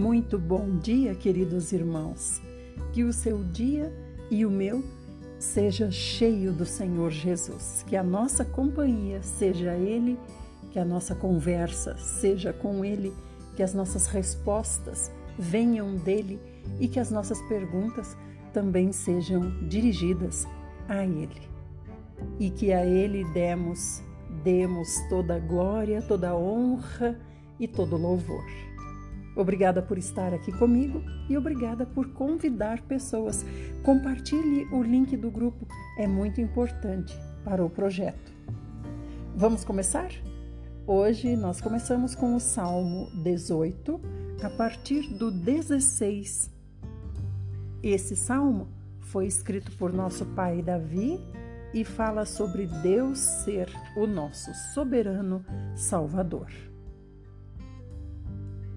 Muito bom dia, queridos irmãos. Que o seu dia e o meu seja cheio do Senhor Jesus. Que a nossa companhia seja Ele, que a nossa conversa seja com Ele, que as nossas respostas venham dele e que as nossas perguntas também sejam dirigidas a Ele. E que a Ele demos, demos toda a glória, toda a honra e todo o louvor. Obrigada por estar aqui comigo e obrigada por convidar pessoas. Compartilhe o link do grupo, é muito importante para o projeto. Vamos começar? Hoje nós começamos com o Salmo 18, a partir do 16. Esse salmo foi escrito por nosso pai Davi e fala sobre Deus ser o nosso soberano Salvador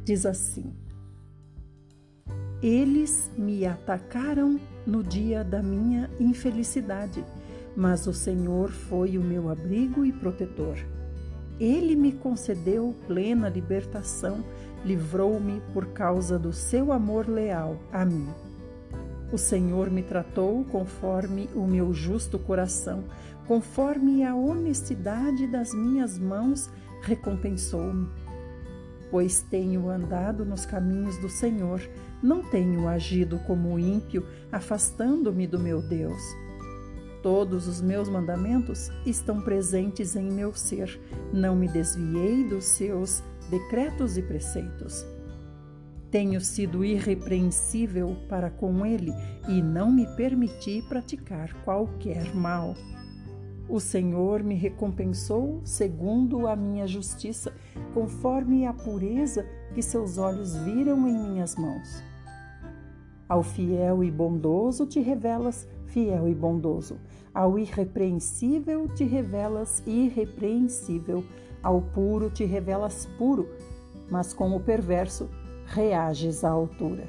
diz assim: Eles me atacaram no dia da minha infelicidade, mas o Senhor foi o meu abrigo e protetor. Ele me concedeu plena libertação, livrou-me por causa do seu amor leal a mim. O Senhor me tratou conforme o meu justo coração, conforme a honestidade das minhas mãos recompensou-me pois tenho andado nos caminhos do Senhor, não tenho agido como ímpio, afastando-me do meu Deus. Todos os meus mandamentos estão presentes em meu ser, não me desviei dos seus decretos e preceitos. Tenho sido irrepreensível para com ele e não me permiti praticar qualquer mal. O Senhor me recompensou segundo a minha justiça, conforme a pureza que seus olhos viram em minhas mãos. Ao fiel e bondoso te revelas fiel e bondoso, ao irrepreensível te revelas irrepreensível, ao puro te revelas puro, mas com o perverso reages à altura.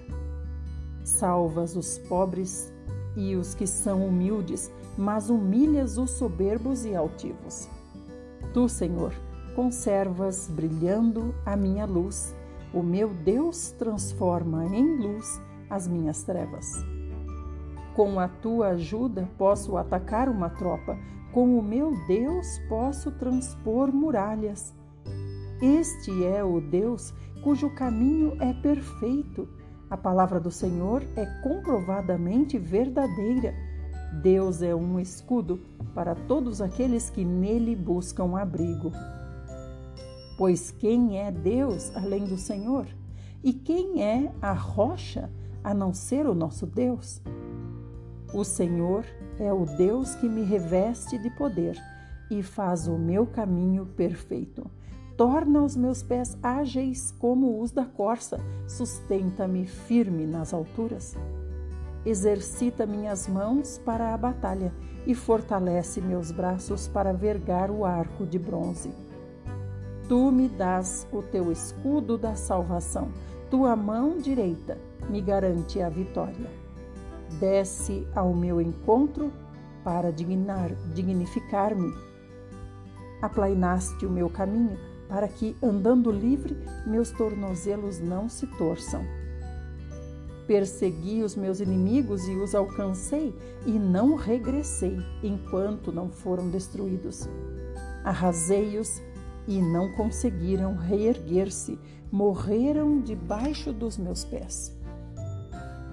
Salvas os pobres e os que são humildes, mas humilhas os soberbos e altivos. Tu, Senhor, conservas brilhando a minha luz. O meu Deus transforma em luz as minhas trevas. Com a tua ajuda posso atacar uma tropa, com o meu Deus posso transpor muralhas. Este é o Deus cujo caminho é perfeito. A palavra do Senhor é comprovadamente verdadeira Deus é um escudo para todos aqueles que nele buscam abrigo. Pois quem é Deus além do Senhor? E quem é a rocha a não ser o nosso Deus? O Senhor é o Deus que me reveste de poder e faz o meu caminho perfeito. Torna os meus pés ágeis como os da corça, sustenta-me firme nas alturas exercita minhas mãos para a batalha e fortalece meus braços para vergar o arco de bronze. Tu me dás o teu escudo da salvação, tua mão direita me garante a vitória. Desce ao meu encontro para dignificar-me. Aplainaste o meu caminho para que, andando livre, meus tornozelos não se torçam. Persegui os meus inimigos e os alcancei, e não regressei enquanto não foram destruídos. Arrasei-os e não conseguiram reerguer-se, morreram debaixo dos meus pés.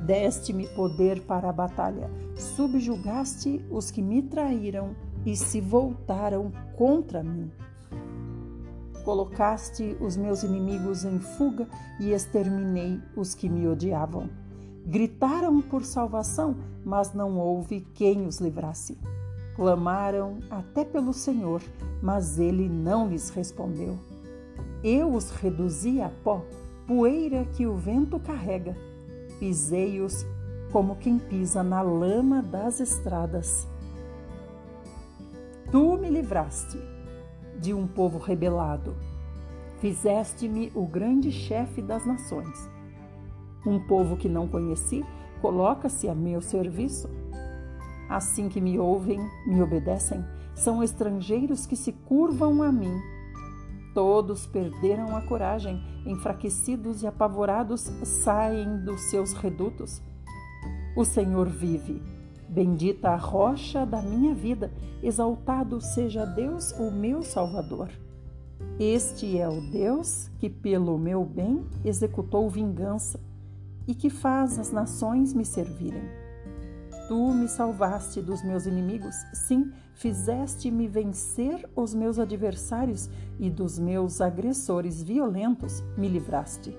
Deste-me poder para a batalha, subjugaste os que me traíram e se voltaram contra mim. Colocaste os meus inimigos em fuga e exterminei os que me odiavam. Gritaram por salvação, mas não houve quem os livrasse. Clamaram até pelo Senhor, mas ele não lhes respondeu. Eu os reduzi a pó, poeira que o vento carrega. Pisei-os como quem pisa na lama das estradas. Tu me livraste de um povo rebelado. Fizeste-me o grande chefe das nações. Um povo que não conheci coloca-se a meu serviço. Assim que me ouvem, me obedecem, são estrangeiros que se curvam a mim. Todos perderam a coragem, enfraquecidos e apavorados, saem dos seus redutos. O Senhor vive. Bendita a rocha da minha vida, exaltado seja Deus, o meu Salvador. Este é o Deus que, pelo meu bem, executou vingança e que faz as nações me servirem. Tu me salvaste dos meus inimigos, sim, fizeste-me vencer os meus adversários e dos meus agressores violentos me livraste.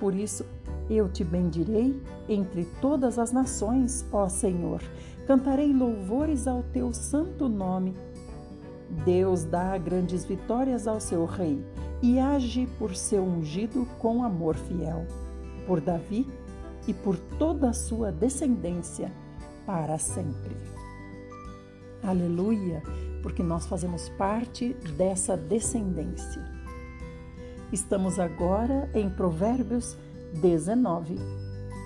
Por isso, eu te bendirei entre todas as nações, ó Senhor. Cantarei louvores ao teu santo nome. Deus dá grandes vitórias ao seu rei e age por seu ungido com amor fiel por Davi e por toda a sua descendência para sempre. Aleluia, porque nós fazemos parte dessa descendência. Estamos agora em Provérbios 19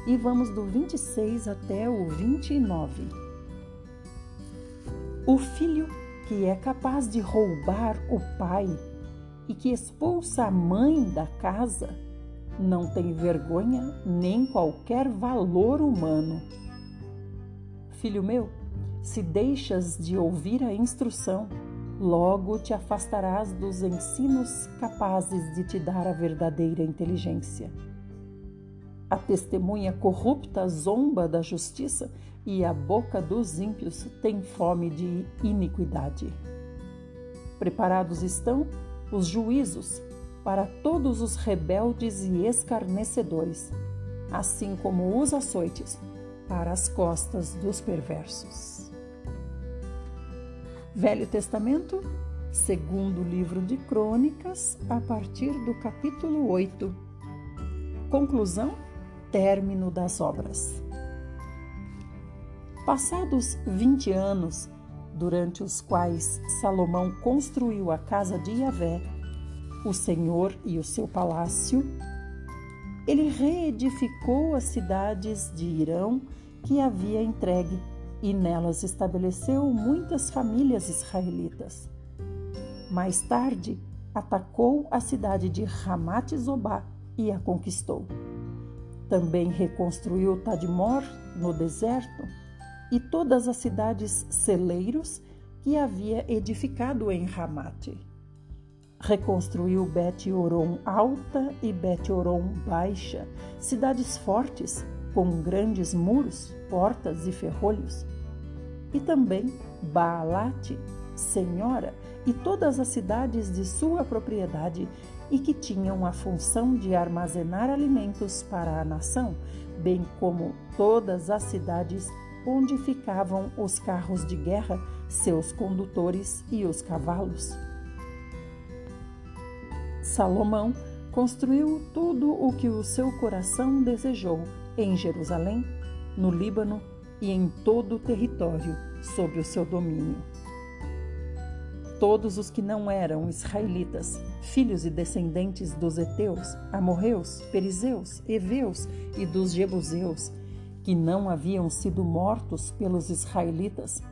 e vamos do 26 até o 29. O filho que é capaz de roubar o pai e que expulsa a mãe da casa não tem vergonha nem qualquer valor humano. Filho meu, se deixas de ouvir a instrução, logo te afastarás dos ensinos capazes de te dar a verdadeira inteligência. A testemunha corrupta zomba da justiça e a boca dos ímpios tem fome de iniquidade. Preparados estão os juízos para todos os rebeldes e escarnecedores, assim como os açoites para as costas dos perversos. Velho Testamento, segundo livro de Crônicas, a partir do capítulo 8. Conclusão: término das obras. Passados 20 anos, durante os quais Salomão construiu a casa de Yahvé, o Senhor e o seu palácio, ele reedificou as cidades de Irão que havia entregue e nelas estabeleceu muitas famílias israelitas. Mais tarde, atacou a cidade de Ramat Zobá e a conquistou. Também reconstruiu Tadmor no deserto e todas as cidades celeiros que havia edificado em Ramate reconstruiu Bet-Oron Alta e Bet-Oron Baixa, cidades fortes com grandes muros, portas e ferrolhos. E também Baalate, senhora, e todas as cidades de sua propriedade e que tinham a função de armazenar alimentos para a nação, bem como todas as cidades onde ficavam os carros de guerra, seus condutores e os cavalos. Salomão construiu tudo o que o seu coração desejou em Jerusalém, no Líbano e em todo o território sob o seu domínio. Todos os que não eram israelitas, filhos e descendentes dos heteus, amorreus, perizeus, heveus e dos jebuseus, que não haviam sido mortos pelos israelitas,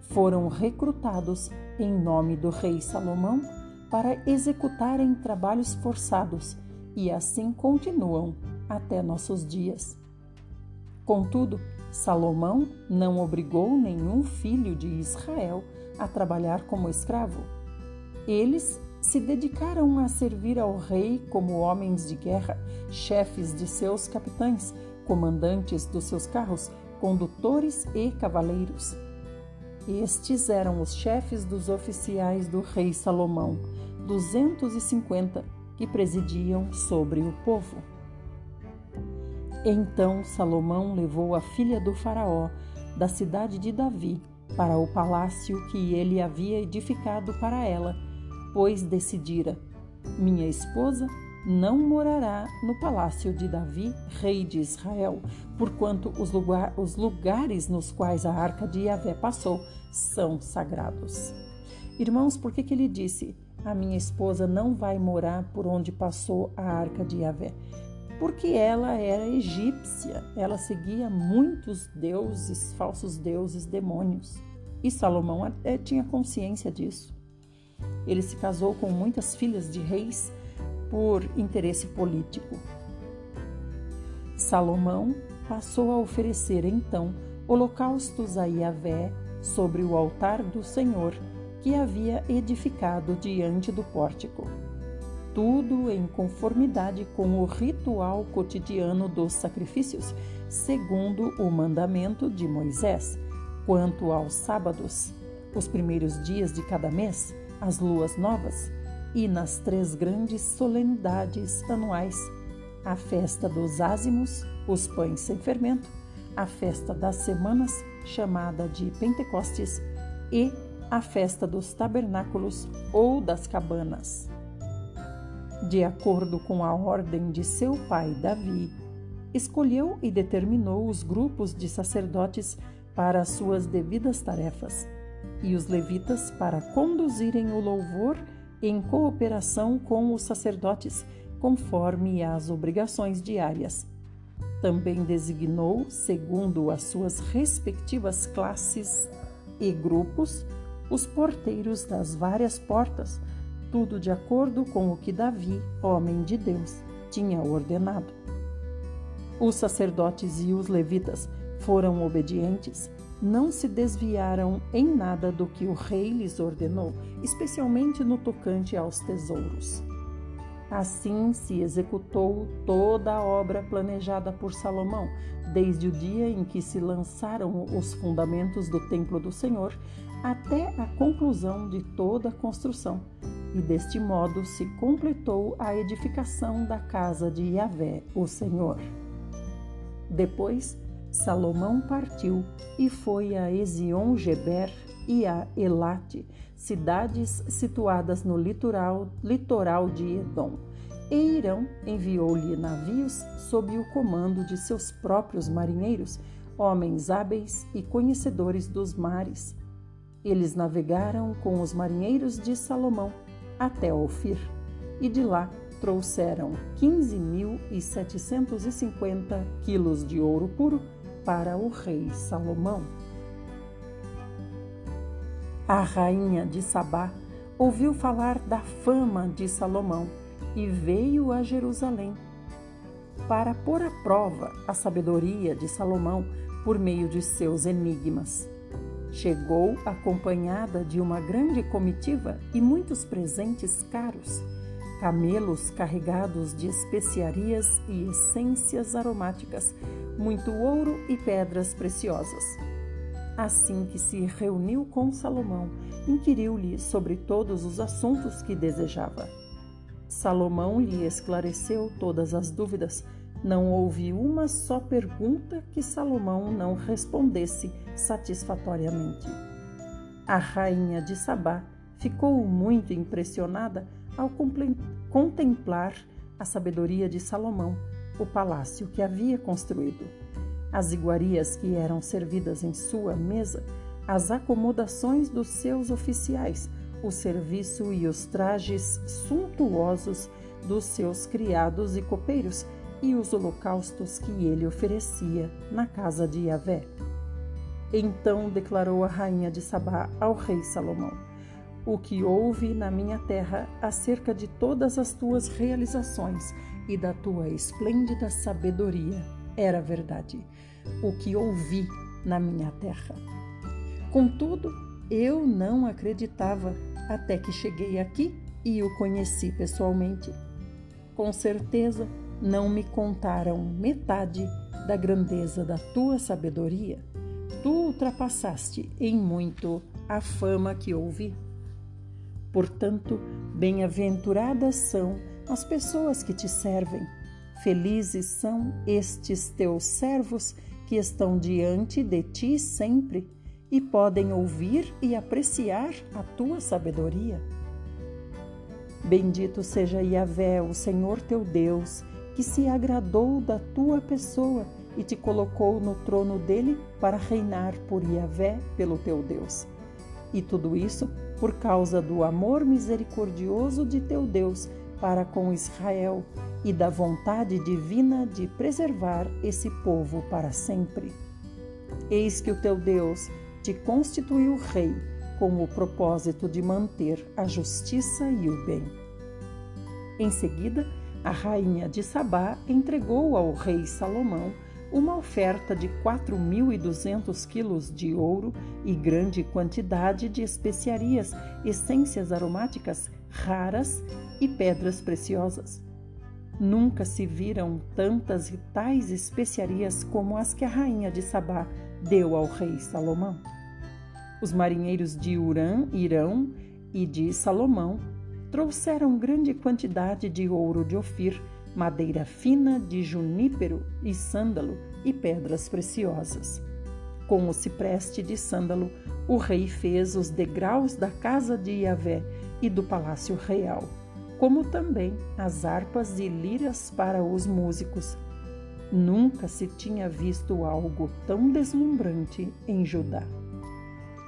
foram recrutados em nome do rei Salomão para executarem trabalhos forçados e assim continuam até nossos dias. Contudo, Salomão não obrigou nenhum filho de Israel a trabalhar como escravo. Eles se dedicaram a servir ao rei como homens de guerra, chefes de seus capitães, comandantes dos seus carros, condutores e cavaleiros. Estes eram os chefes dos oficiais do rei Salomão, 250 que presidiam sobre o povo. Então Salomão levou a filha do Faraó da cidade de Davi para o palácio que ele havia edificado para ela, pois decidira: Minha esposa não morará no palácio de Davi, rei de Israel, porquanto os, lugar, os lugares nos quais a arca de Yahvé passou são sagrados. Irmãos, por que, que ele disse: a minha esposa não vai morar por onde passou a arca de Yahvé. Porque ela era egípcia, ela seguia muitos deuses, falsos deuses, demônios. E Salomão é, tinha consciência disso. Ele se casou com muitas filhas de reis por interesse político. Salomão passou a oferecer então holocaustos a Yahvé sobre o altar do Senhor que havia edificado diante do pórtico. Tudo em conformidade com o ritual cotidiano dos sacrifícios, segundo o mandamento de Moisés. Quanto aos sábados, os primeiros dias de cada mês, as luas novas, e nas três grandes solenidades anuais, a festa dos ázimos, os pães sem fermento, a festa das semanas, chamada de Pentecostes, e a festa dos tabernáculos ou das cabanas. De acordo com a ordem de seu pai Davi, escolheu e determinou os grupos de sacerdotes para suas devidas tarefas e os levitas para conduzirem o louvor em cooperação com os sacerdotes, conforme as obrigações diárias. Também designou, segundo as suas respectivas classes e grupos, os porteiros das várias portas, tudo de acordo com o que Davi, homem de Deus, tinha ordenado. Os sacerdotes e os levitas foram obedientes, não se desviaram em nada do que o rei lhes ordenou, especialmente no tocante aos tesouros. Assim se executou toda a obra planejada por Salomão, desde o dia em que se lançaram os fundamentos do templo do Senhor até a conclusão de toda a construção. E deste modo se completou a edificação da casa de Yahvé, o Senhor. Depois, Salomão partiu e foi a Ezion-Geber e a Elate, cidades situadas no litoral, litoral de Edom. E Irão enviou-lhe navios sob o comando de seus próprios marinheiros, homens hábeis e conhecedores dos mares. Eles navegaram com os marinheiros de Salomão até Ofir, e de lá trouxeram 15.750 quilos de ouro puro para o rei Salomão. A rainha de Sabá ouviu falar da fama de Salomão e veio a Jerusalém para pôr à prova a sabedoria de Salomão por meio de seus enigmas. Chegou acompanhada de uma grande comitiva e muitos presentes caros, camelos carregados de especiarias e essências aromáticas, muito ouro e pedras preciosas. Assim que se reuniu com Salomão, inquiriu-lhe sobre todos os assuntos que desejava. Salomão lhe esclareceu todas as dúvidas não houve uma só pergunta que Salomão não respondesse satisfatoriamente. A rainha de Sabá ficou muito impressionada ao contemplar a sabedoria de Salomão, o palácio que havia construído, as iguarias que eram servidas em sua mesa, as acomodações dos seus oficiais, o serviço e os trajes suntuosos dos seus criados e copeiros e os holocaustos que ele oferecia na casa de Yahvé. Então declarou a rainha de Sabá ao rei Salomão: O que houve na minha terra acerca de todas as tuas realizações e da tua esplêndida sabedoria era verdade. O que ouvi na minha terra. Contudo, eu não acreditava até que cheguei aqui e o conheci pessoalmente. Com certeza, não me contaram metade da grandeza da tua sabedoria. Tu ultrapassaste em muito a fama que ouvi. Portanto, bem-aventuradas são as pessoas que te servem. Felizes são estes teus servos que estão diante de ti sempre e podem ouvir e apreciar a tua sabedoria. Bendito seja Yahvé, o Senhor teu Deus, que se agradou da tua pessoa e te colocou no trono dele para reinar por Yahvé, pelo teu Deus. E tudo isso por causa do amor misericordioso de teu Deus para com Israel e da vontade divina de preservar esse povo para sempre. Eis que o teu Deus te constituiu rei com o propósito de manter a justiça e o bem. Em seguida, a rainha de Sabá entregou ao rei Salomão uma oferta de 4.200 quilos de ouro e grande quantidade de especiarias, essências aromáticas raras e pedras preciosas. Nunca se viram tantas e tais especiarias como as que a rainha de Sabá deu ao rei Salomão. Os marinheiros de Urã, Irão e de Salomão trouxeram grande quantidade de ouro de Ofir, madeira fina de junípero e sândalo e pedras preciosas. Com o cipreste de sândalo, o rei fez os degraus da casa de Iavé e do palácio real, como também as harpas e liras para os músicos. Nunca se tinha visto algo tão deslumbrante em Judá.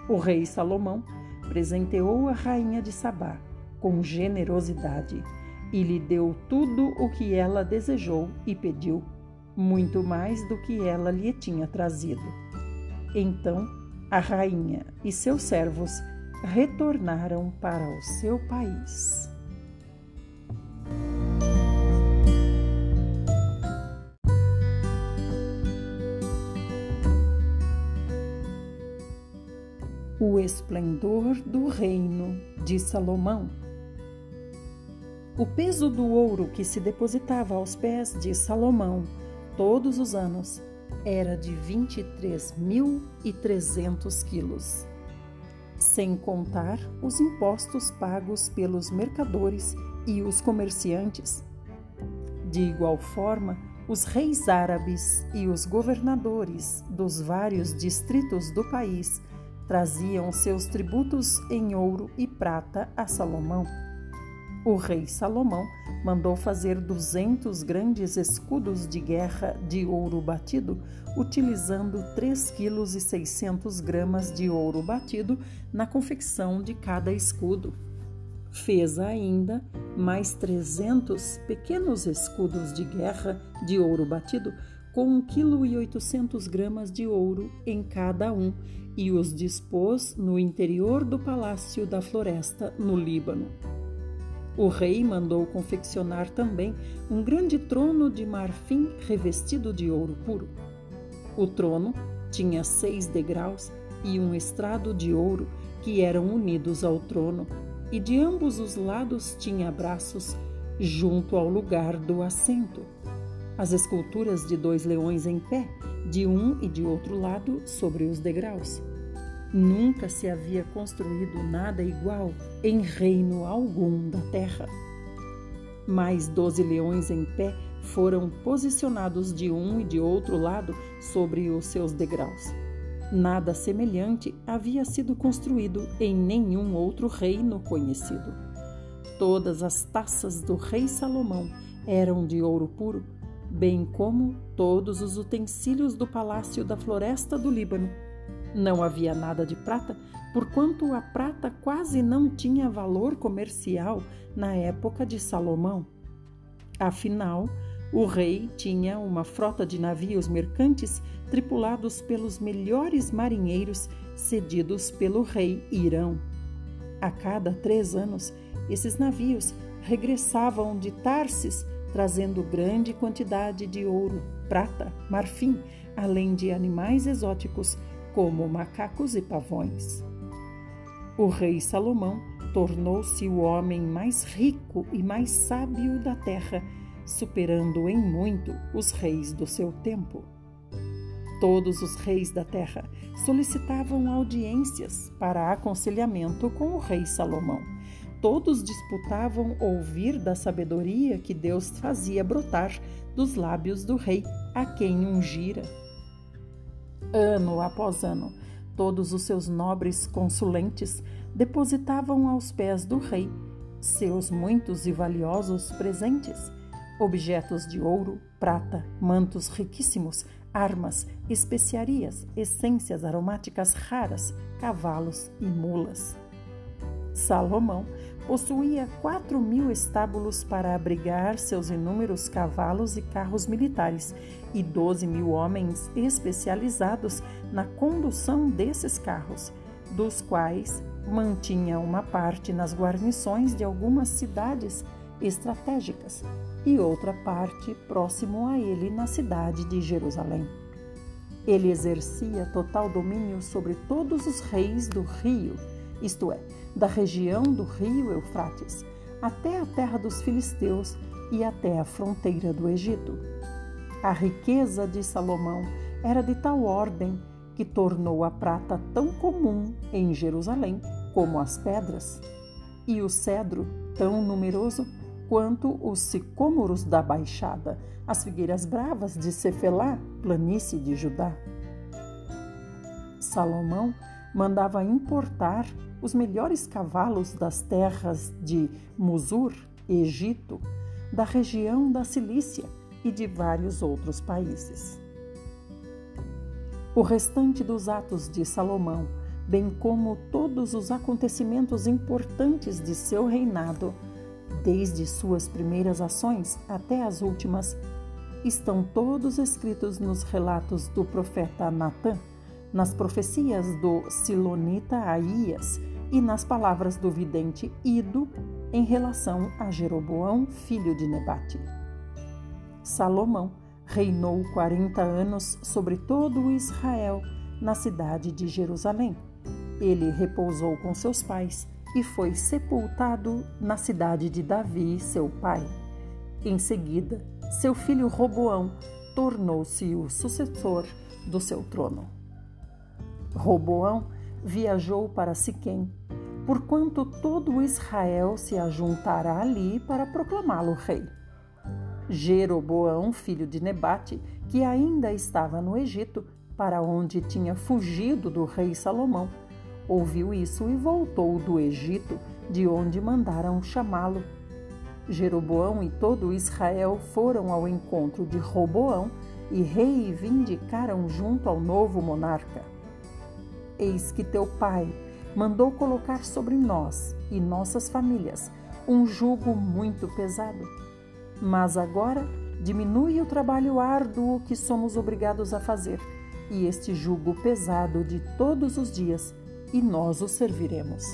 O rei Salomão presenteou a rainha de Sabá com generosidade e lhe deu tudo o que ela desejou e pediu, muito mais do que ela lhe tinha trazido. Então a rainha e seus servos retornaram para o seu país. O esplendor do reino de Salomão. O peso do ouro que se depositava aos pés de Salomão todos os anos era de 23.300 quilos, sem contar os impostos pagos pelos mercadores e os comerciantes. De igual forma, os reis árabes e os governadores dos vários distritos do país traziam seus tributos em ouro e prata a Salomão. O rei Salomão mandou fazer duzentos grandes escudos de guerra de ouro batido, utilizando 3 quilos e 600 gramas de ouro batido na confecção de cada escudo. Fez ainda mais 300 pequenos escudos de guerra de ouro batido, com 1 quilo e 800 gramas de ouro em cada um, e os dispôs no interior do palácio da floresta, no Líbano. O rei mandou confeccionar também um grande trono de marfim revestido de ouro puro. O trono tinha seis degraus e um estrado de ouro que eram unidos ao trono, e de ambos os lados tinha braços junto ao lugar do assento. As esculturas de dois leões em pé, de um e de outro lado, sobre os degraus. Nunca se havia construído nada igual em reino algum da terra. Mais doze leões em pé foram posicionados de um e de outro lado sobre os seus degraus. Nada semelhante havia sido construído em nenhum outro reino conhecido. Todas as taças do rei Salomão eram de ouro puro, bem como todos os utensílios do palácio da floresta do Líbano não havia nada de prata, porquanto a prata quase não tinha valor comercial na época de Salomão. Afinal, o rei tinha uma frota de navios mercantes tripulados pelos melhores marinheiros cedidos pelo rei Irão. A cada três anos, esses navios regressavam de Tarsis trazendo grande quantidade de ouro, prata, marfim, além de animais exóticos como macacos e pavões. O rei Salomão tornou-se o homem mais rico e mais sábio da terra, superando em muito os reis do seu tempo. Todos os reis da terra solicitavam audiências para aconselhamento com o rei Salomão. Todos disputavam ouvir da sabedoria que Deus fazia brotar dos lábios do rei, a quem ungira Ano após ano, todos os seus nobres consulentes depositavam aos pés do rei seus muitos e valiosos presentes, objetos de ouro, prata, mantos riquíssimos, armas, especiarias, essências aromáticas raras, cavalos e mulas. Salomão possuía quatro mil estábulos para abrigar seus inúmeros cavalos e carros militares e doze mil homens especializados na condução desses carros, dos quais mantinha uma parte nas guarnições de algumas cidades estratégicas e outra parte próximo a ele na cidade de Jerusalém. Ele exercia total domínio sobre todos os reis do rio, isto é, da região do rio Eufrates, até a terra dos filisteus e até a fronteira do Egito. A riqueza de Salomão era de tal ordem que tornou a prata tão comum em Jerusalém como as pedras, e o cedro tão numeroso quanto os sicômoros da Baixada, as figueiras bravas de Cefelá, planície de Judá. Salomão mandava importar os melhores cavalos das terras de Musur, Egito, da região da Cilícia e de vários outros países. O restante dos atos de Salomão, bem como todos os acontecimentos importantes de seu reinado, desde suas primeiras ações até as últimas, estão todos escritos nos relatos do profeta Natã, nas profecias do Silonita Aías e nas palavras do vidente Ido em relação a Jeroboão, filho de Nebate. Salomão reinou quarenta anos sobre todo o Israel na cidade de Jerusalém. Ele repousou com seus pais e foi sepultado na cidade de Davi, seu pai. Em seguida, seu filho Roboão tornou-se o sucessor do seu trono. Roboão viajou para Siquém, porquanto todo Israel se ajuntará ali para proclamá-lo rei. Jeroboão, filho de Nebate, que ainda estava no Egito, para onde tinha fugido do rei Salomão, ouviu isso e voltou do Egito, de onde mandaram chamá-lo. Jeroboão e todo Israel foram ao encontro de Roboão e reivindicaram junto ao novo monarca. Eis que teu pai mandou colocar sobre nós e nossas famílias um jugo muito pesado. Mas agora diminui o trabalho árduo que somos obrigados a fazer, e este jugo pesado de todos os dias, e nós o serviremos.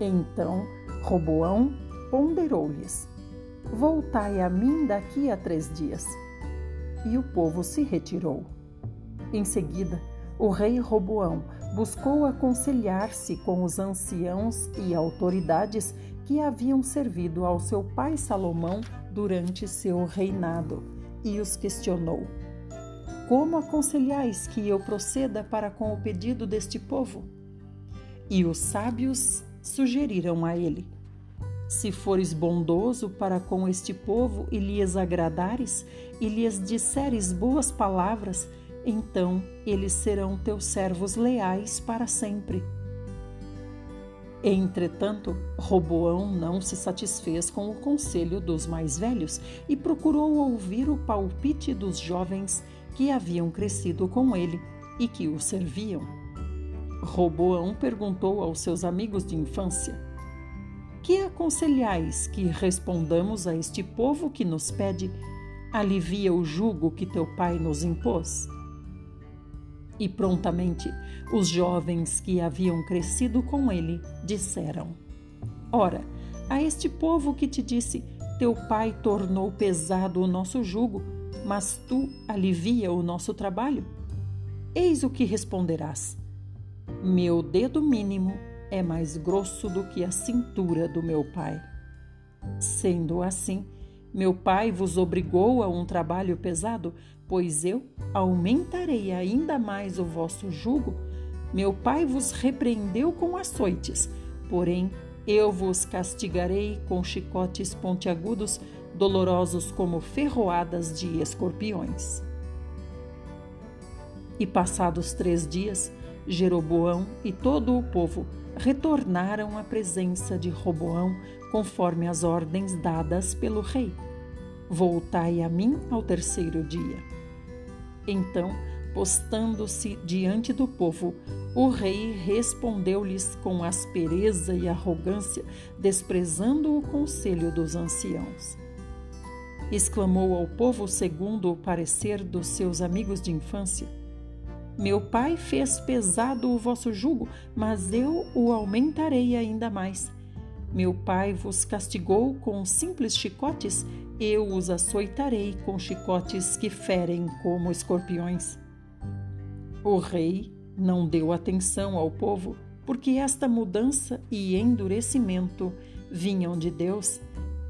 Então Roboão ponderou-lhes: Voltai a mim daqui a três dias. E o povo se retirou. Em seguida, o rei Roboão buscou aconselhar-se com os anciãos e autoridades que haviam servido ao seu pai Salomão durante seu reinado e os questionou: Como aconselhais que eu proceda para com o pedido deste povo? E os sábios sugeriram a ele: Se fores bondoso para com este povo e lhes agradares e lhes disseres boas palavras, então eles serão teus servos leais para sempre. Entretanto, Roboão não se satisfez com o conselho dos mais velhos e procurou ouvir o palpite dos jovens que haviam crescido com ele e que o serviam. Roboão perguntou aos seus amigos de infância: Que aconselhais que respondamos a este povo que nos pede: Alivia o jugo que teu pai nos impôs? E prontamente os jovens que haviam crescido com ele disseram: Ora, a este povo que te disse: Teu pai tornou pesado o nosso jugo, mas tu alivia o nosso trabalho? Eis o que responderás: Meu dedo mínimo é mais grosso do que a cintura do meu pai. Sendo assim, meu pai vos obrigou a um trabalho pesado, pois eu aumentarei ainda mais o vosso jugo. Meu pai vos repreendeu com açoites, porém eu vos castigarei com chicotes pontiagudos, dolorosos como ferroadas de escorpiões. E passados três dias, Jeroboão e todo o povo retornaram à presença de Roboão, conforme as ordens dadas pelo rei. Voltai a mim ao terceiro dia. Então, postando-se diante do povo, o rei respondeu-lhes com aspereza e arrogância, desprezando o conselho dos anciãos. Exclamou ao povo segundo o parecer dos seus amigos de infância: Meu pai fez pesado o vosso jugo, mas eu o aumentarei ainda mais. Meu pai vos castigou com simples chicotes, eu os açoitarei com chicotes que ferem como escorpiões. O rei não deu atenção ao povo, porque esta mudança e endurecimento vinham de Deus,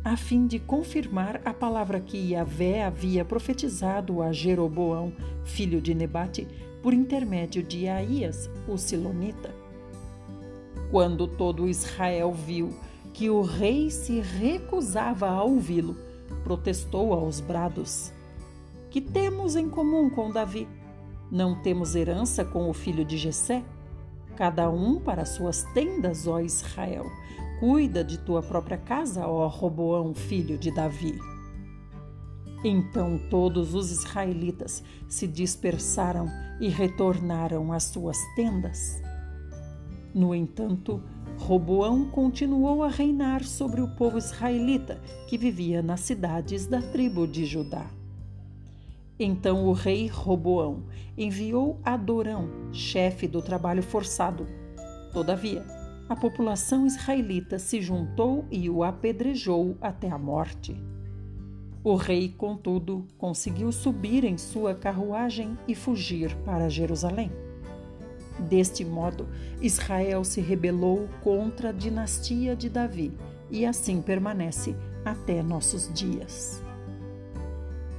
a fim de confirmar a palavra que Yahvé havia profetizado a Jeroboão, filho de Nebate, por intermédio de Aías, o Silonita. Quando todo Israel viu que o rei se recusava a ouvi-lo, protestou aos brados: Que temos em comum com Davi? Não temos herança com o filho de Jessé? Cada um para suas tendas, ó Israel. Cuida de tua própria casa, ó Roboão, filho de Davi. Então todos os israelitas se dispersaram e retornaram às suas tendas. No entanto, Roboão continuou a reinar sobre o povo israelita que vivia nas cidades da tribo de Judá. Então o rei Roboão enviou Adorão, chefe do trabalho forçado. Todavia, a população israelita se juntou e o apedrejou até a morte. O rei, contudo, conseguiu subir em sua carruagem e fugir para Jerusalém. Deste modo, Israel se rebelou contra a dinastia de Davi e assim permanece até nossos dias.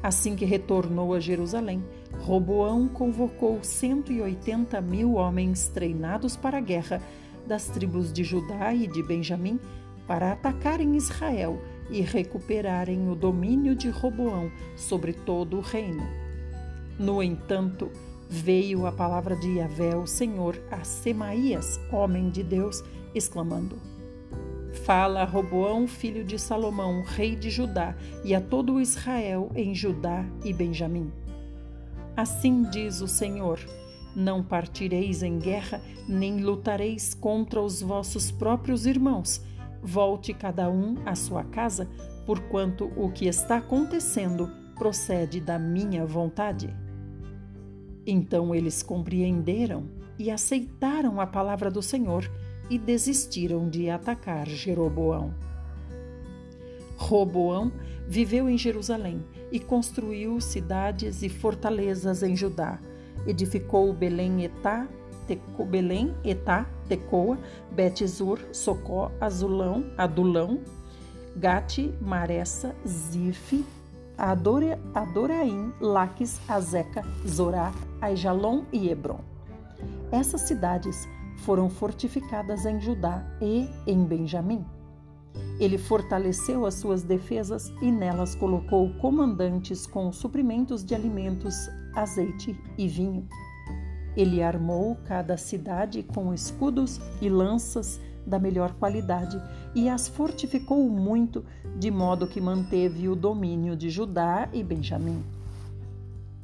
Assim que retornou a Jerusalém, Roboão convocou 180 mil homens treinados para a guerra das tribos de Judá e de Benjamim para atacarem Israel e recuperarem o domínio de Roboão sobre todo o reino. No entanto, veio a palavra de Yahvé, o Senhor, a Semaías, homem de Deus, exclamando: Fala a Roboão, filho de Salomão, rei de Judá, e a todo Israel em Judá e Benjamim. Assim diz o Senhor: Não partireis em guerra, nem lutareis contra os vossos próprios irmãos Volte cada um à sua casa, porquanto o que está acontecendo procede da minha vontade. Então eles compreenderam e aceitaram a palavra do Senhor e desistiram de atacar Jeroboão. Roboão viveu em Jerusalém e construiu cidades e fortalezas em Judá. Edificou Belém Etá Teco, Belém, Etá, Tecoa, Betizur, Socó, Azulão, Adulão, Gate, Maressa, Zirfe, Adora, Adoraim, Laques, Azeca, Zorá, Aijalon e Hebron. Essas cidades foram fortificadas em Judá e em Benjamim. Ele fortaleceu as suas defesas e nelas colocou comandantes com suprimentos de alimentos, azeite e vinho. Ele armou cada cidade com escudos e lanças da melhor qualidade e as fortificou muito, de modo que manteve o domínio de Judá e Benjamim.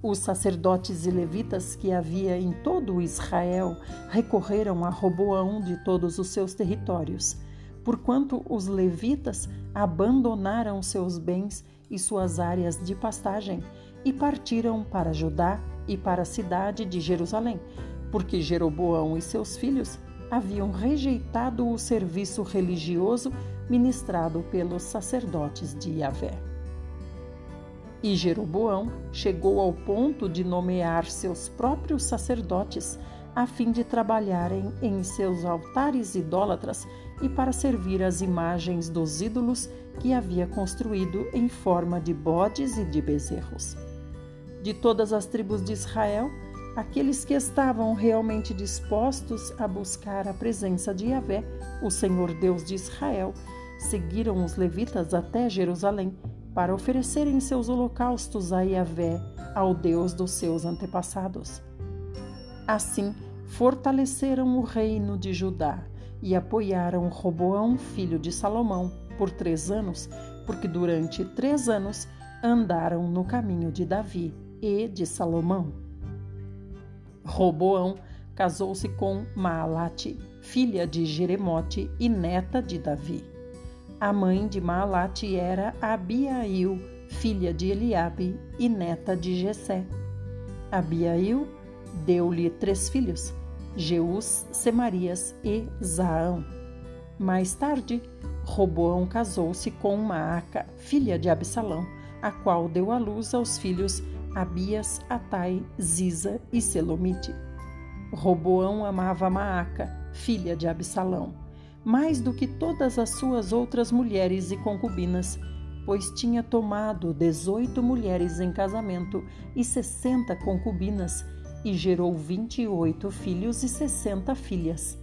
Os sacerdotes e levitas que havia em todo Israel recorreram a Roboão de todos os seus territórios, porquanto os levitas abandonaram seus bens e suas áreas de pastagem e partiram para Judá e para a cidade de Jerusalém, porque Jeroboão e seus filhos haviam rejeitado o serviço religioso ministrado pelos sacerdotes de Yahvé. E Jeroboão chegou ao ponto de nomear seus próprios sacerdotes a fim de trabalharem em seus altares idólatras e para servir as imagens dos ídolos que havia construído em forma de bodes e de bezerros. De todas as tribos de Israel, aqueles que estavam realmente dispostos a buscar a presença de Yahvé, o Senhor Deus de Israel, seguiram os levitas até Jerusalém para oferecerem seus holocaustos a Yahvé, ao Deus dos seus antepassados. Assim, fortaleceram o reino de Judá e apoiaram Roboão, filho de Salomão, por três anos, porque durante três anos andaram no caminho de Davi, e de Salomão. Roboão casou-se com Maalate, filha de Jeremote e neta de Davi. A mãe de Maalate era Abiail, filha de Eliabe e neta de Jessé. Abiail Deu-lhe três filhos, Jeus, Semarias e Zaão. Mais tarde, Roboão casou-se com Maaca, filha de Absalão, a qual deu à luz aos filhos Abias, Atai, Ziza e Selomite. Roboão amava Maaca, filha de Absalão, mais do que todas as suas outras mulheres e concubinas, pois tinha tomado dezoito mulheres em casamento e sessenta concubinas, e gerou vinte e oito filhos e sessenta filhas.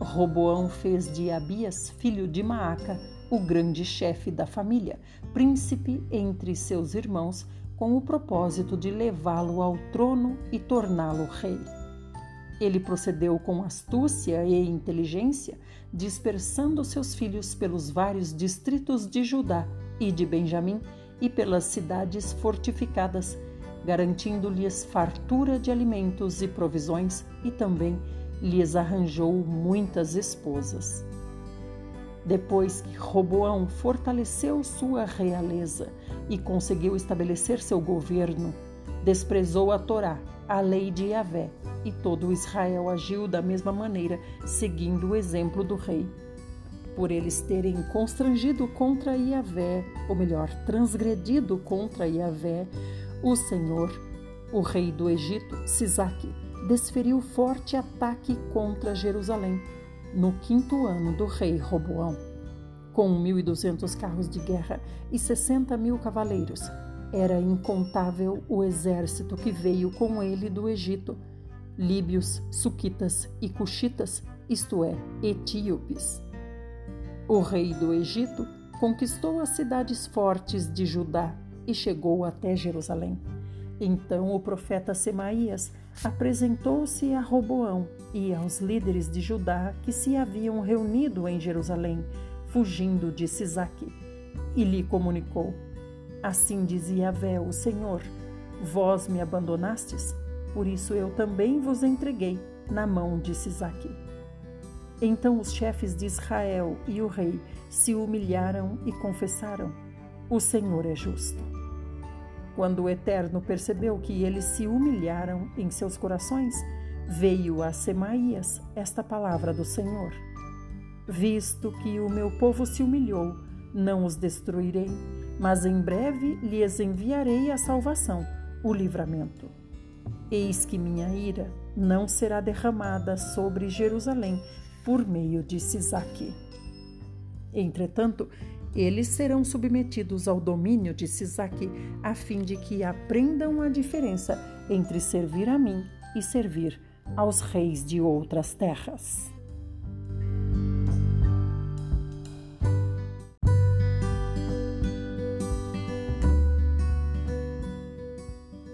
Roboão fez de Abias, filho de Maaca, o grande chefe da família, príncipe entre seus irmãos, com o propósito de levá-lo ao trono e torná-lo rei. Ele procedeu com astúcia e inteligência, dispersando seus filhos pelos vários distritos de Judá e de Benjamim e pelas cidades fortificadas, garantindo-lhes fartura de alimentos e provisões e também lhes arranjou muitas esposas. Depois que Roboão fortaleceu sua realeza e conseguiu estabelecer seu governo, desprezou a Torá, a lei de Yahvé, e todo Israel agiu da mesma maneira, seguindo o exemplo do rei. Por eles terem constrangido contra Yahvé, ou melhor, transgredido contra Yahvé, o Senhor, o rei do Egito, Sisaque, desferiu forte ataque contra Jerusalém no quinto ano do rei Roboão. Com 1.200 carros de guerra e 60 mil cavaleiros, era incontável o exército que veio com ele do Egito, líbios, suquitas e cuxitas, isto é, etíopes. O rei do Egito conquistou as cidades fortes de Judá e chegou até Jerusalém. Então o profeta Semaías apresentou-se a Roboão e aos líderes de Judá que se haviam reunido em Jerusalém, fugindo de Sisaque, e lhe comunicou: Assim dizia Vé, o Senhor: Vós me abandonastes, por isso eu também vos entreguei na mão de Sisaque. Então os chefes de Israel e o rei se humilharam e confessaram: O Senhor é justo. Quando o Eterno percebeu que eles se humilharam em seus corações, veio a Semaías esta palavra do Senhor: Visto que o meu povo se humilhou, não os destruirei, mas em breve lhes enviarei a salvação, o livramento. Eis que minha ira não será derramada sobre Jerusalém por meio de Sisaque. Entretanto, eles serão submetidos ao domínio de Sisaque, a fim de que aprendam a diferença entre servir a mim e servir aos reis de outras terras.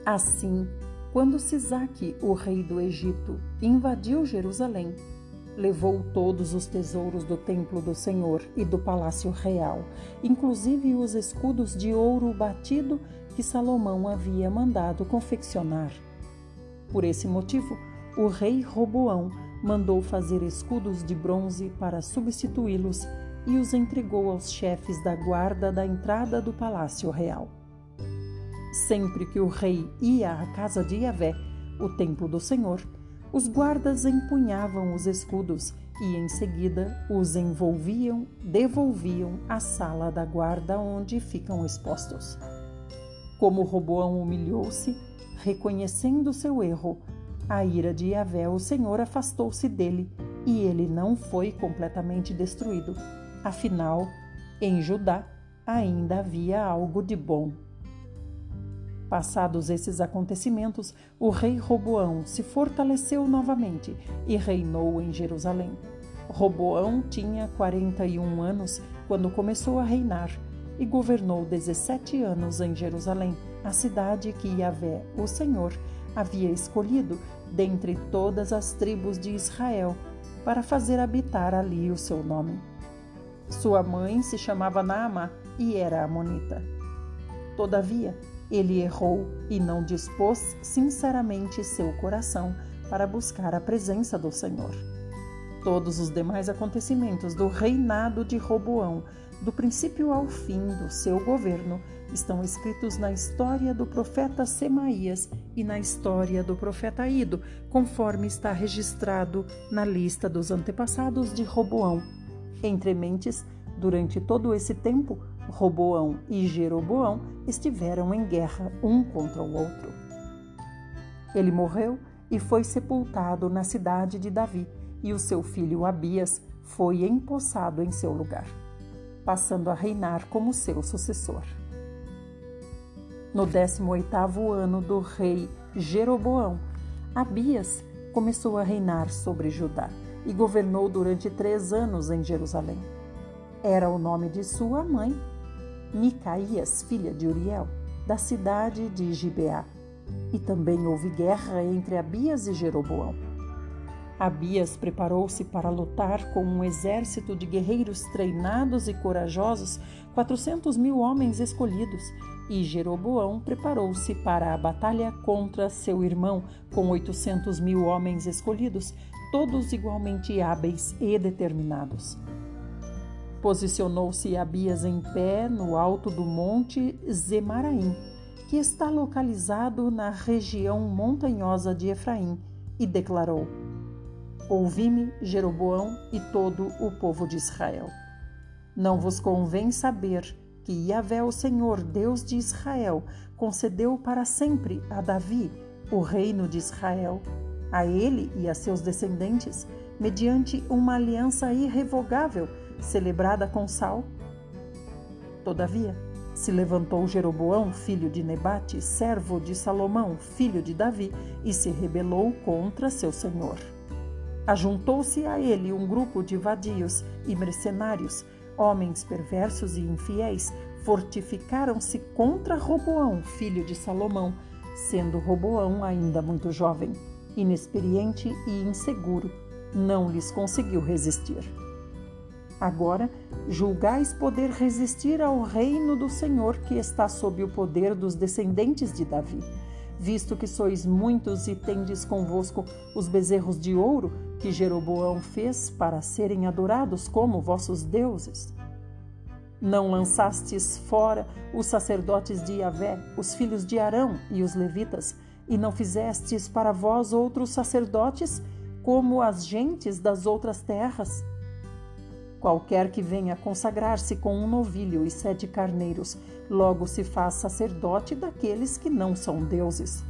Assim, quando Sisaque, o rei do Egito, invadiu Jerusalém, levou todos os tesouros do templo do Senhor e do palácio real, inclusive os escudos de ouro batido que Salomão havia mandado confeccionar. Por esse motivo, o rei Roboão mandou fazer escudos de bronze para substituí-los e os entregou aos chefes da guarda da entrada do palácio real. Sempre que o rei ia à casa de Yahvé, o templo do Senhor, os guardas empunhavam os escudos e em seguida os envolviam, devolviam à sala da guarda onde ficam expostos. Como Roboão humilhou-se, reconhecendo seu erro, a ira de Yahvé, o Senhor, afastou-se dele e ele não foi completamente destruído. Afinal, em Judá ainda havia algo de bom. Passados esses acontecimentos, o rei Roboão se fortaleceu novamente e reinou em Jerusalém. Roboão tinha 41 anos quando começou a reinar e governou 17 anos em Jerusalém, a cidade que Yahvé, o Senhor, havia escolhido dentre todas as tribos de Israel para fazer habitar ali o seu nome. Sua mãe se chamava Naamá e era amonita. Todavia, ele errou e não dispôs sinceramente seu coração para buscar a presença do Senhor. Todos os demais acontecimentos do reinado de Roboão do princípio ao fim do seu governo, estão escritos na história do profeta Semaías e na história do profeta Ido, conforme está registrado na lista dos antepassados de Roboão. Entre mentes, durante todo esse tempo, Roboão e Jeroboão estiveram em guerra um contra o outro. Ele morreu e foi sepultado na cidade de Davi, e o seu filho Abias foi empossado em seu lugar, passando a reinar como seu sucessor. No 18º ano do rei Jeroboão, Abias começou a reinar sobre Judá e governou durante três anos em Jerusalém. Era o nome de sua mãe, Micaías, filha de Uriel, da cidade de Gibeá. E também houve guerra entre Abias e Jeroboão. Abias preparou-se para lutar com um exército de guerreiros treinados e corajosos, quatrocentos mil homens escolhidos, e Jeroboão preparou-se para a batalha contra seu irmão, com oitocentos mil homens escolhidos, todos igualmente hábeis e determinados. Posicionou-se Abias em pé no alto do monte Zemaraim, que está localizado na região montanhosa de Efraim, e declarou: Ouvi-me, Jeroboão e todo o povo de Israel. Não vos convém saber que Yahvé, o Senhor, Deus de Israel, concedeu para sempre a Davi o reino de Israel, a ele e a seus descendentes, mediante uma aliança irrevogável celebrada com sal? Todavia, se levantou Jeroboão, filho de Nebate, servo de Salomão, filho de Davi, e se rebelou contra seu senhor. Ajuntou-se a ele um grupo de vadios e mercenários, homens perversos e infiéis, fortificaram-se contra Roboão, filho de Salomão, sendo Roboão ainda muito jovem, inexperiente e inseguro, não lhes conseguiu resistir. Agora, julgais poder resistir ao reino do Senhor que está sob o poder dos descendentes de Davi visto que sois muitos e tendes convosco os bezerros de ouro que Jeroboão fez para serem adorados como vossos deuses. Não lançastes fora os sacerdotes de Yahvé, os filhos de Arão e os levitas, e não fizestes para vós outros sacerdotes como as gentes das outras terras? Qualquer que venha consagrar-se com um novilho e sete carneiros, logo se faz sacerdote daqueles que não são deuses.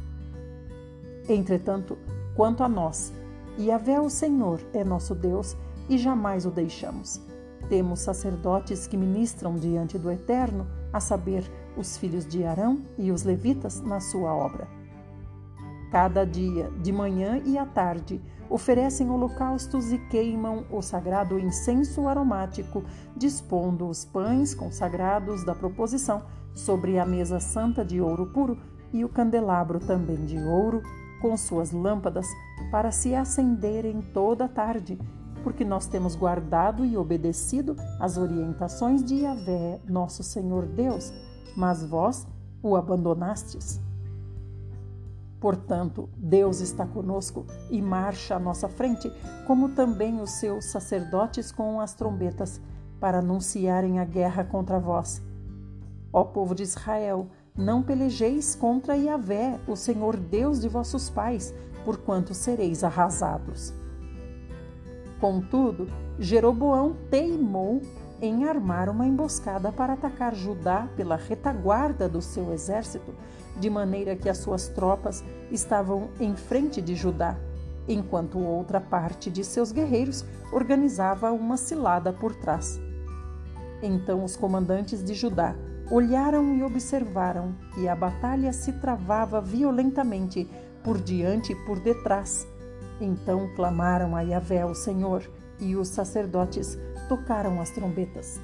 Entretanto, quanto a nós, Yahvé o Senhor é nosso Deus e jamais o deixamos. Temos sacerdotes que ministram diante do Eterno, a saber, os filhos de Arão e os levitas na sua obra. Cada dia, de manhã e à tarde, oferecem holocaustos e queimam o sagrado incenso aromático, dispondo os pães consagrados da proposição sobre a mesa santa de ouro puro e o candelabro também de ouro, com suas lâmpadas, para se acenderem toda a tarde, porque nós temos guardado e obedecido as orientações de Yahvé, nosso Senhor Deus, mas vós o abandonastes. Portanto, Deus está conosco e marcha à nossa frente, como também os seus sacerdotes com as trombetas, para anunciarem a guerra contra vós. Ó povo de Israel, não pelejeis contra Yahvé, o Senhor Deus de vossos pais, porquanto sereis arrasados. Contudo, Jeroboão teimou em armar uma emboscada para atacar Judá pela retaguarda do seu exército, de maneira que as suas tropas estavam em frente de Judá, enquanto outra parte de seus guerreiros organizava uma cilada por trás. Então os comandantes de Judá olharam e observaram que a batalha se travava violentamente por diante e por detrás. Então clamaram a Yahvé, o Senhor, e os sacerdotes tocaram as trombetas.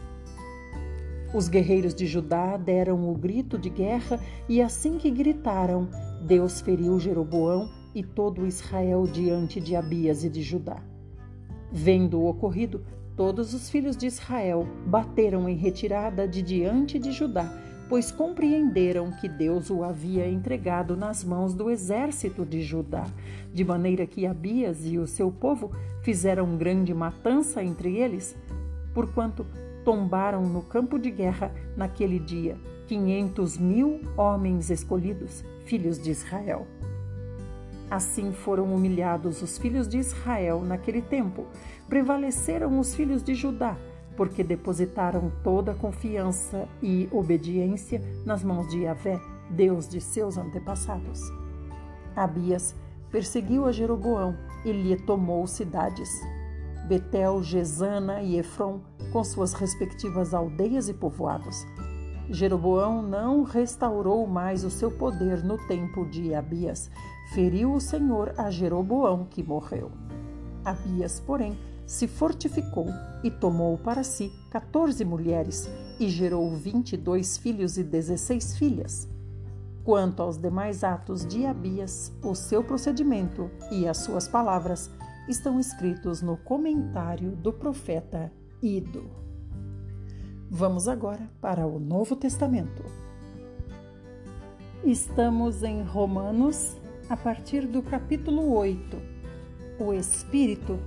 Os guerreiros de Judá deram o grito de guerra e assim que gritaram, Deus feriu Jeroboão e todo Israel diante de Abias e de Judá. Vendo o ocorrido, todos os filhos de Israel bateram em retirada de diante de Judá, pois compreenderam que Deus o havia entregado nas mãos do exército de Judá, de maneira que Abias e o seu povo fizeram grande matança entre eles, porquanto tombaram no campo de guerra naquele dia quinhentos mil homens escolhidos, filhos de Israel. Assim foram humilhados os filhos de Israel naquele tempo. Prevaleceram os filhos de Judá, porque depositaram toda a confiança e obediência nas mãos de Yahvé, Deus de seus antepassados. Abias perseguiu a Jeroboão e lhe tomou cidades. Betel, Gesana e Efron, com suas respectivas aldeias e povoados. Jeroboão não restaurou mais o seu poder no tempo de Abias. Feriu o Senhor a Jeroboão, que morreu. Abias, porém, se fortificou e tomou para si quatorze mulheres e gerou vinte e dois filhos e dezesseis filhas. Quanto aos demais atos de Abias, o seu procedimento e as suas palavras estão escritos no comentário do profeta Ido. Vamos agora para o Novo Testamento. Estamos em Romanos, a partir do capítulo 8. O Espírito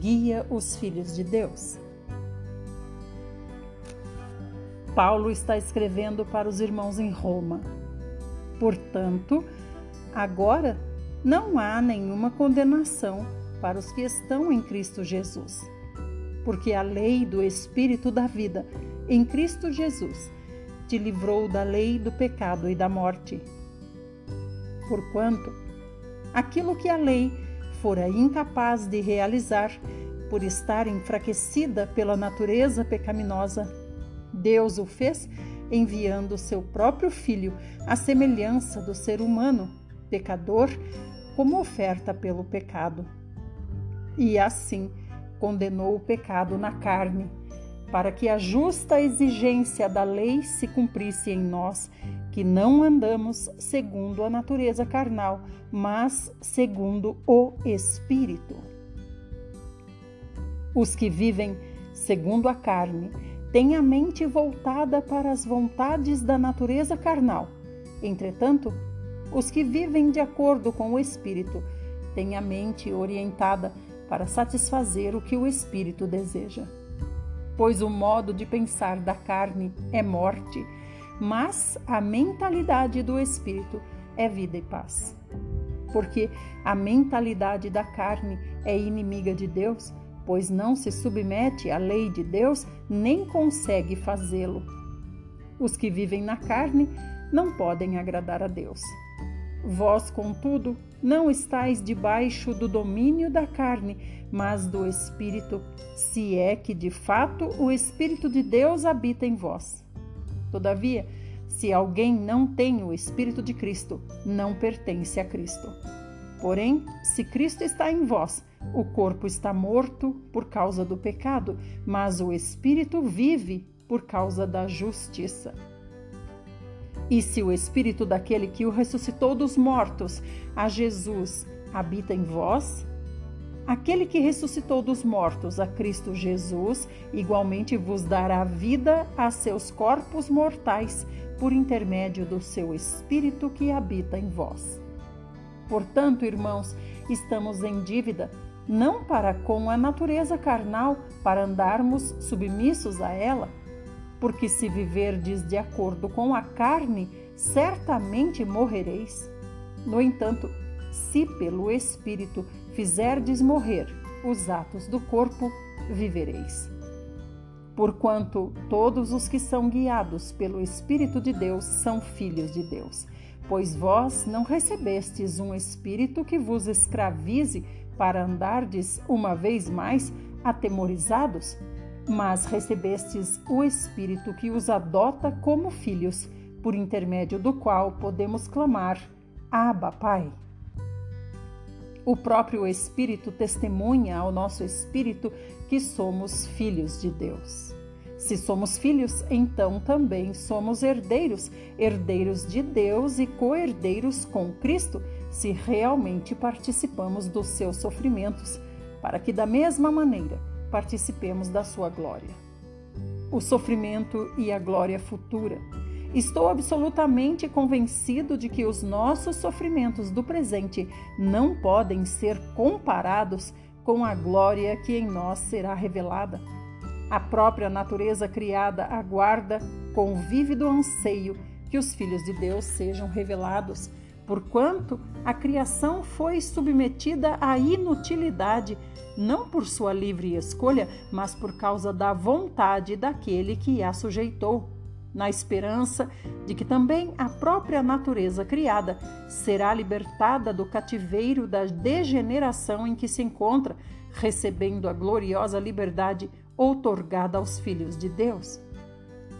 guia os filhos de Deus. Paulo está escrevendo para os irmãos em Roma. Portanto, agora não há nenhuma condenação para os que estão em Cristo Jesus. Porque a lei do Espírito da vida em Cristo Jesus te livrou da lei do pecado e da morte. Porquanto, aquilo que a lei fora incapaz de realizar por estar enfraquecida pela natureza pecaminosa, Deus o fez enviando seu próprio Filho à semelhança do ser humano, pecador, como oferta pelo pecado. E assim condenou o pecado na carne, para que a justa exigência da lei se cumprisse em nós, que não andamos segundo a natureza carnal, mas segundo o Espírito. Os que vivem segundo a carne têm a mente voltada para as vontades da natureza carnal. Entretanto, os que vivem de acordo com o Espírito têm a mente orientada para satisfazer o que o Espírito deseja. Pois o modo de pensar da carne é morte, mas a mentalidade do Espírito é vida e paz. Porque a mentalidade da carne é inimiga de Deus pois não se submete à lei de Deus, nem consegue fazê-lo. Os que vivem na carne não podem agradar a Deus. Vós, contudo, não estáis debaixo do domínio da carne, mas do Espírito, se é que de fato o Espírito de Deus habita em vós. Todavia, se alguém não tem o Espírito de Cristo, não pertence a Cristo. Porém, se Cristo está em vós, o corpo está morto por causa do pecado, mas o espírito vive por causa da justiça. E se o espírito daquele que o ressuscitou dos mortos, a Jesus, habita em vós, aquele que ressuscitou dos mortos, a Cristo Jesus, igualmente vos dará vida a seus corpos mortais, por intermédio do seu espírito que habita em vós. Portanto, irmãos, estamos em dívida não para com a natureza carnal, para andarmos submissos a ela, porque se viverdes de acordo com a carne, certamente morrereis. No entanto, se pelo Espírito fizerdes morrer os atos do corpo, vivereis. Porquanto todos os que são guiados pelo Espírito de Deus são filhos de Deus. Pois vós não recebestes um espírito que vos escravize para andardes uma vez mais atemorizados, mas recebestes o Espírito que os adota como filhos, por intermédio do qual podemos clamar: Abba, Pai. O próprio Espírito testemunha ao nosso espírito que somos filhos de Deus. Se somos filhos, então também somos herdeiros, herdeiros de Deus e co-herdeiros com Cristo se realmente participamos dos seus sofrimentos, para que da mesma maneira participemos da sua glória. O sofrimento e a glória futura. Estou absolutamente convencido de que os nossos sofrimentos do presente não podem ser comparados com a glória que em nós será revelada. A própria natureza criada aguarda com vívido anseio que os filhos de Deus sejam revelados, porquanto a criação foi submetida à inutilidade, não por sua livre escolha, mas por causa da vontade daquele que a sujeitou, na esperança de que também a própria natureza criada será libertada do cativeiro da degeneração em que se encontra, recebendo a gloriosa liberdade outorgada aos filhos de Deus.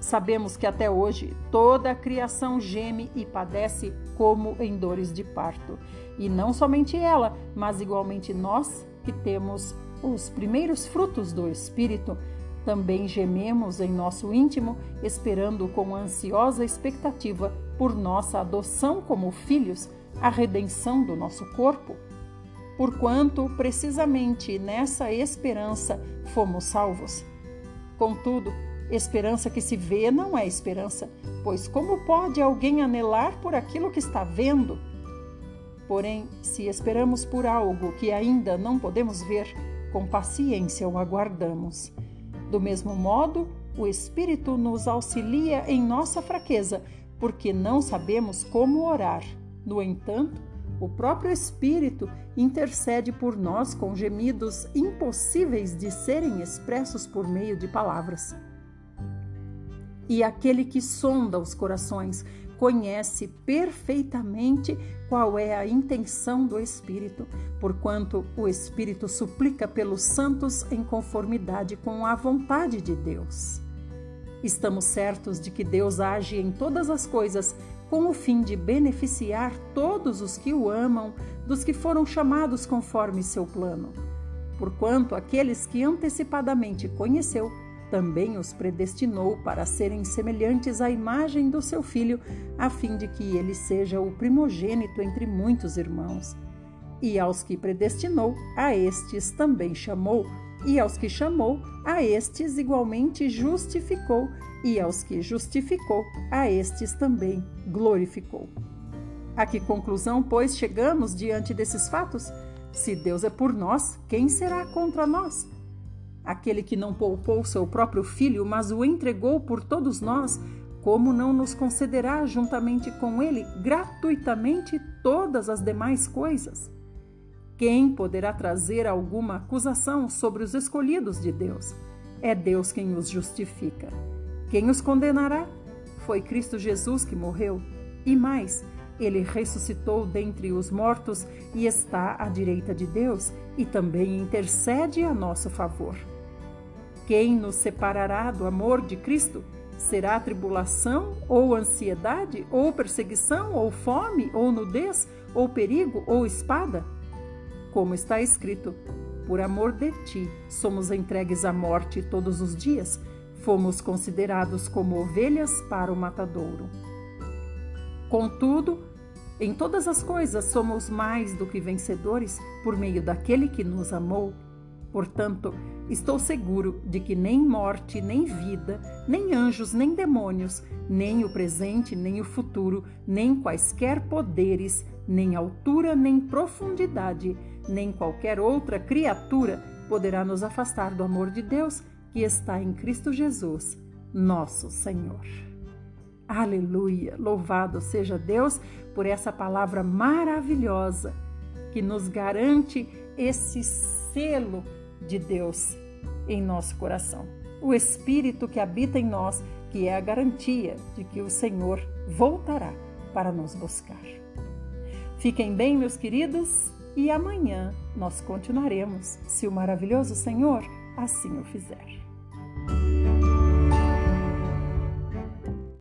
Sabemos que até hoje toda a criação geme e padece como em dores de parto. E não somente ela, mas igualmente nós que temos os primeiros frutos do Espírito, também gememos em nosso íntimo, esperando com ansiosa expectativa por nossa adoção como filhos, a redenção do nosso corpo. Porquanto, precisamente nessa esperança, fomos salvos. Contudo, Esperança que se vê não é esperança, pois como pode alguém anelar por aquilo que está vendo? Porém, se esperamos por algo que ainda não podemos ver, com paciência o aguardamos. Do mesmo modo, o Espírito nos auxilia em nossa fraqueza, porque não sabemos como orar. No entanto, o próprio Espírito intercede por nós com gemidos impossíveis de serem expressos por meio de palavras e aquele que sonda os corações conhece perfeitamente qual é a intenção do Espírito, porquanto o Espírito suplica pelos santos em conformidade com a vontade de Deus. Estamos certos de que Deus age em todas as coisas com o fim de beneficiar todos os que o amam, dos que foram chamados conforme seu plano. Porquanto aqueles que antecipadamente conheceu, também os predestinou para serem semelhantes à imagem do seu filho, a fim de que ele seja o primogênito entre muitos irmãos. E aos que predestinou, a estes também chamou, e aos que chamou, a estes igualmente justificou, e aos que justificou, a estes também glorificou. A que conclusão, pois, chegamos diante desses fatos? Se Deus é por nós, quem será contra nós? Aquele que não poupou seu próprio filho, mas o entregou por todos nós, como não nos concederá juntamente com ele gratuitamente todas as demais coisas? Quem poderá trazer alguma acusação sobre os escolhidos de Deus? É Deus quem os justifica. Quem os condenará? Foi Cristo Jesus que morreu. E mais, ele ressuscitou dentre os mortos e está à direita de Deus e também intercede a nosso favor. Quem nos separará do amor de Cristo? Será tribulação, ou ansiedade, ou perseguição, ou fome, ou nudez, ou perigo, ou espada? Como está escrito: Por amor de ti somos entregues à morte todos os dias, fomos considerados como ovelhas para o matadouro. Contudo, em todas as coisas somos mais do que vencedores por meio daquele que nos amou. Portanto, estou seguro de que nem morte, nem vida, nem anjos, nem demônios, nem o presente, nem o futuro, nem quaisquer poderes, nem altura, nem profundidade, nem qualquer outra criatura poderá nos afastar do amor de Deus que está em Cristo Jesus, nosso Senhor. Aleluia! Louvado seja Deus por essa palavra maravilhosa que nos garante esse selo de Deus em nosso coração. O Espírito que habita em nós, que é a garantia de que o Senhor voltará para nos buscar. Fiquem bem, meus queridos, e amanhã nós continuaremos, se o maravilhoso Senhor assim o fizer.